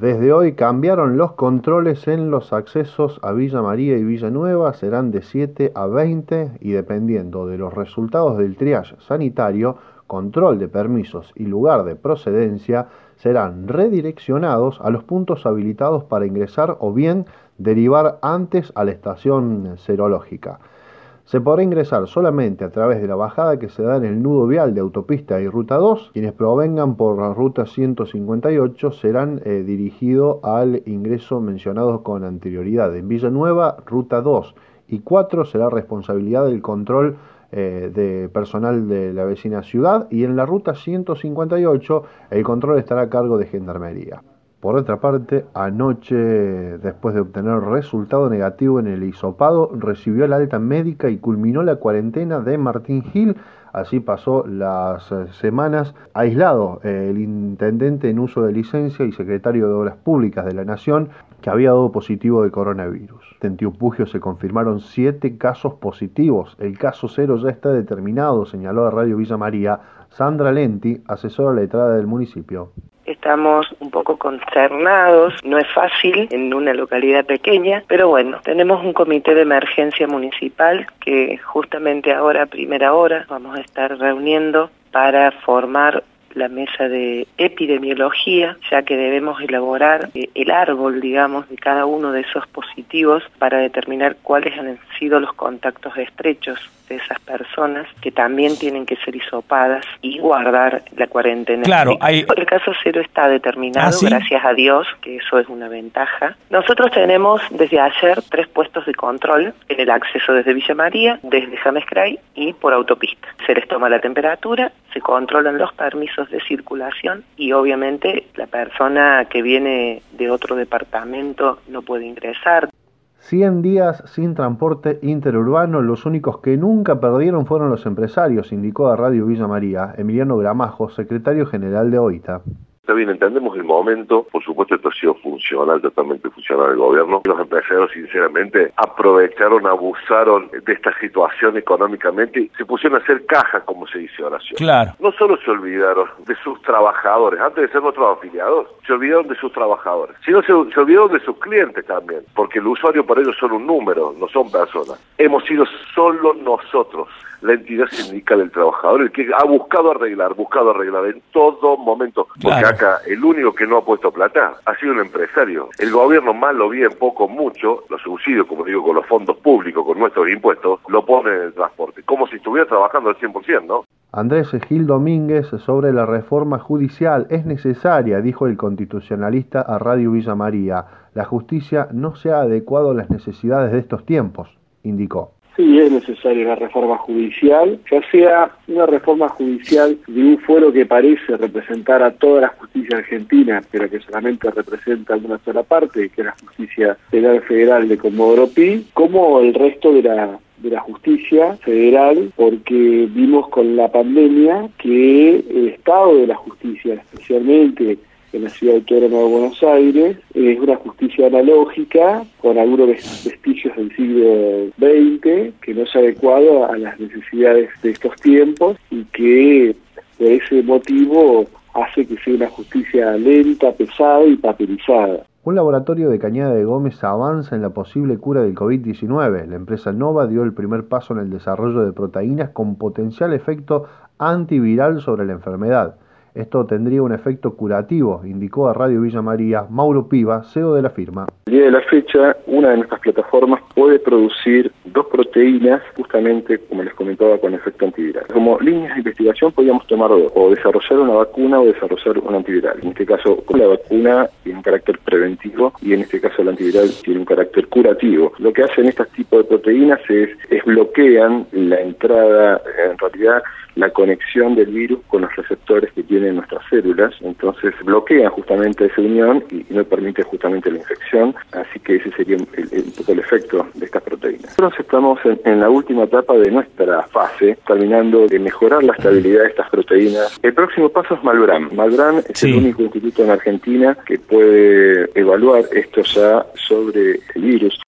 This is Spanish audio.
Desde hoy cambiaron los controles en los accesos a Villa María y Villa Nueva, serán de 7 a 20 y dependiendo de los resultados del triage sanitario, control de permisos y lugar de procedencia, serán redireccionados a los puntos habilitados para ingresar o bien derivar antes a la estación serológica. Se podrá ingresar solamente a través de la bajada que se da en el nudo vial de autopista y ruta 2. Quienes provengan por la ruta 158 serán eh, dirigidos al ingreso mencionado con anterioridad. En Villanueva, ruta 2 y 4 será responsabilidad del control eh, de personal de la vecina ciudad y en la ruta 158 el control estará a cargo de Gendarmería. Por otra parte, anoche, después de obtener resultado negativo en el hisopado, recibió la alta médica y culminó la cuarentena de Martín Gil. Así pasó las eh, semanas aislado eh, el intendente en uso de licencia y secretario de Obras Públicas de la Nación que había dado positivo de coronavirus. En Tiupugio se confirmaron siete casos positivos. El caso cero ya está determinado, señaló a Radio Villa María Sandra Lenti, asesora letrada del municipio estamos un poco consternados, no es fácil en una localidad pequeña, pero bueno, tenemos un comité de emergencia municipal que justamente ahora a primera hora vamos a estar reuniendo para formar la mesa de epidemiología, ya que debemos elaborar eh, el árbol, digamos, de cada uno de esos positivos para determinar cuáles han sido los contactos estrechos de esas personas que también tienen que ser hisopadas y guardar la cuarentena. Claro, hay... el caso cero está determinado, ¿Ah, gracias a Dios, que eso es una ventaja. Nosotros tenemos desde ayer tres puestos de control en el acceso desde Villa María, desde James Cray y por autopista. Se les toma la temperatura, se controlan los permisos de circulación y obviamente la persona que viene de otro departamento no puede ingresar. 100 días sin transporte interurbano, los únicos que nunca perdieron fueron los empresarios, indicó a Radio Villa María Emiliano Gramajo, secretario general de OITA. Está bien, entendemos el momento, por supuesto esto ha sido funcional, totalmente funcional el gobierno. Los empresarios sinceramente aprovecharon, abusaron de esta situación económicamente, se pusieron a hacer caja, como se dice oración. Claro. No solo se olvidaron de sus trabajadores, antes de ser nuestros afiliados, se olvidaron de sus trabajadores, sino se, se olvidaron de sus clientes también, porque el usuario para ellos son un número, no son personas. Hemos sido solo nosotros la entidad sindical del trabajador, el que ha buscado arreglar, buscado arreglar en todo momento, porque el único que no ha puesto plata ha sido un empresario. El gobierno malo, bien, poco, mucho, los subsidios, como digo, con los fondos públicos, con nuestros impuestos, lo pone en el transporte, como si estuviera trabajando al 100%, ¿no? Andrés Gil Domínguez sobre la reforma judicial es necesaria, dijo el constitucionalista a Radio Villa María. La justicia no se ha adecuado a las necesidades de estos tiempos, indicó. Sí, es necesaria la reforma judicial, ya sea una reforma judicial de un fuero que parece representar a toda la justicia argentina, pero que solamente representa una sola parte, que es la justicia penal federal de Comodoro Pi, como el resto de la de la justicia federal porque vimos con la pandemia que el estado de la justicia, especialmente en la ciudad autónoma de Buenos Aires, es una justicia analógica con algunos vestigios del siglo XX que no es adecuado a las necesidades de estos tiempos y que por ese motivo hace que sea una justicia lenta, pesada y papelizada. Un laboratorio de Cañada de Gómez avanza en la posible cura del COVID-19. La empresa Nova dio el primer paso en el desarrollo de proteínas con potencial efecto antiviral sobre la enfermedad. Esto tendría un efecto curativo, indicó a Radio Villa María Mauro Piva, CEO de la firma. El día de la fecha, una de nuestras plataformas puede producir dos proteínas, justamente como les comentaba, con efecto antiviral. Como líneas de investigación podríamos tomar dos, o desarrollar una vacuna o desarrollar un antiviral. En este caso, la vacuna tiene un carácter preventivo y en este caso el antiviral tiene un carácter curativo. Lo que hacen estos tipos de proteínas es, es bloquean la entrada, en realidad, la conexión del virus con los receptores que tienen nuestras células, entonces bloquean justamente esa unión y, no permite justamente la infección, así que ese sería el, poco el efecto de estas proteínas. Nosotros estamos en, la última etapa de nuestra fase, terminando de mejorar la estabilidad de estas proteínas. El próximo paso es Malbran. Malbran es el único instituto en Argentina que puede evaluar esto ya sobre el virus.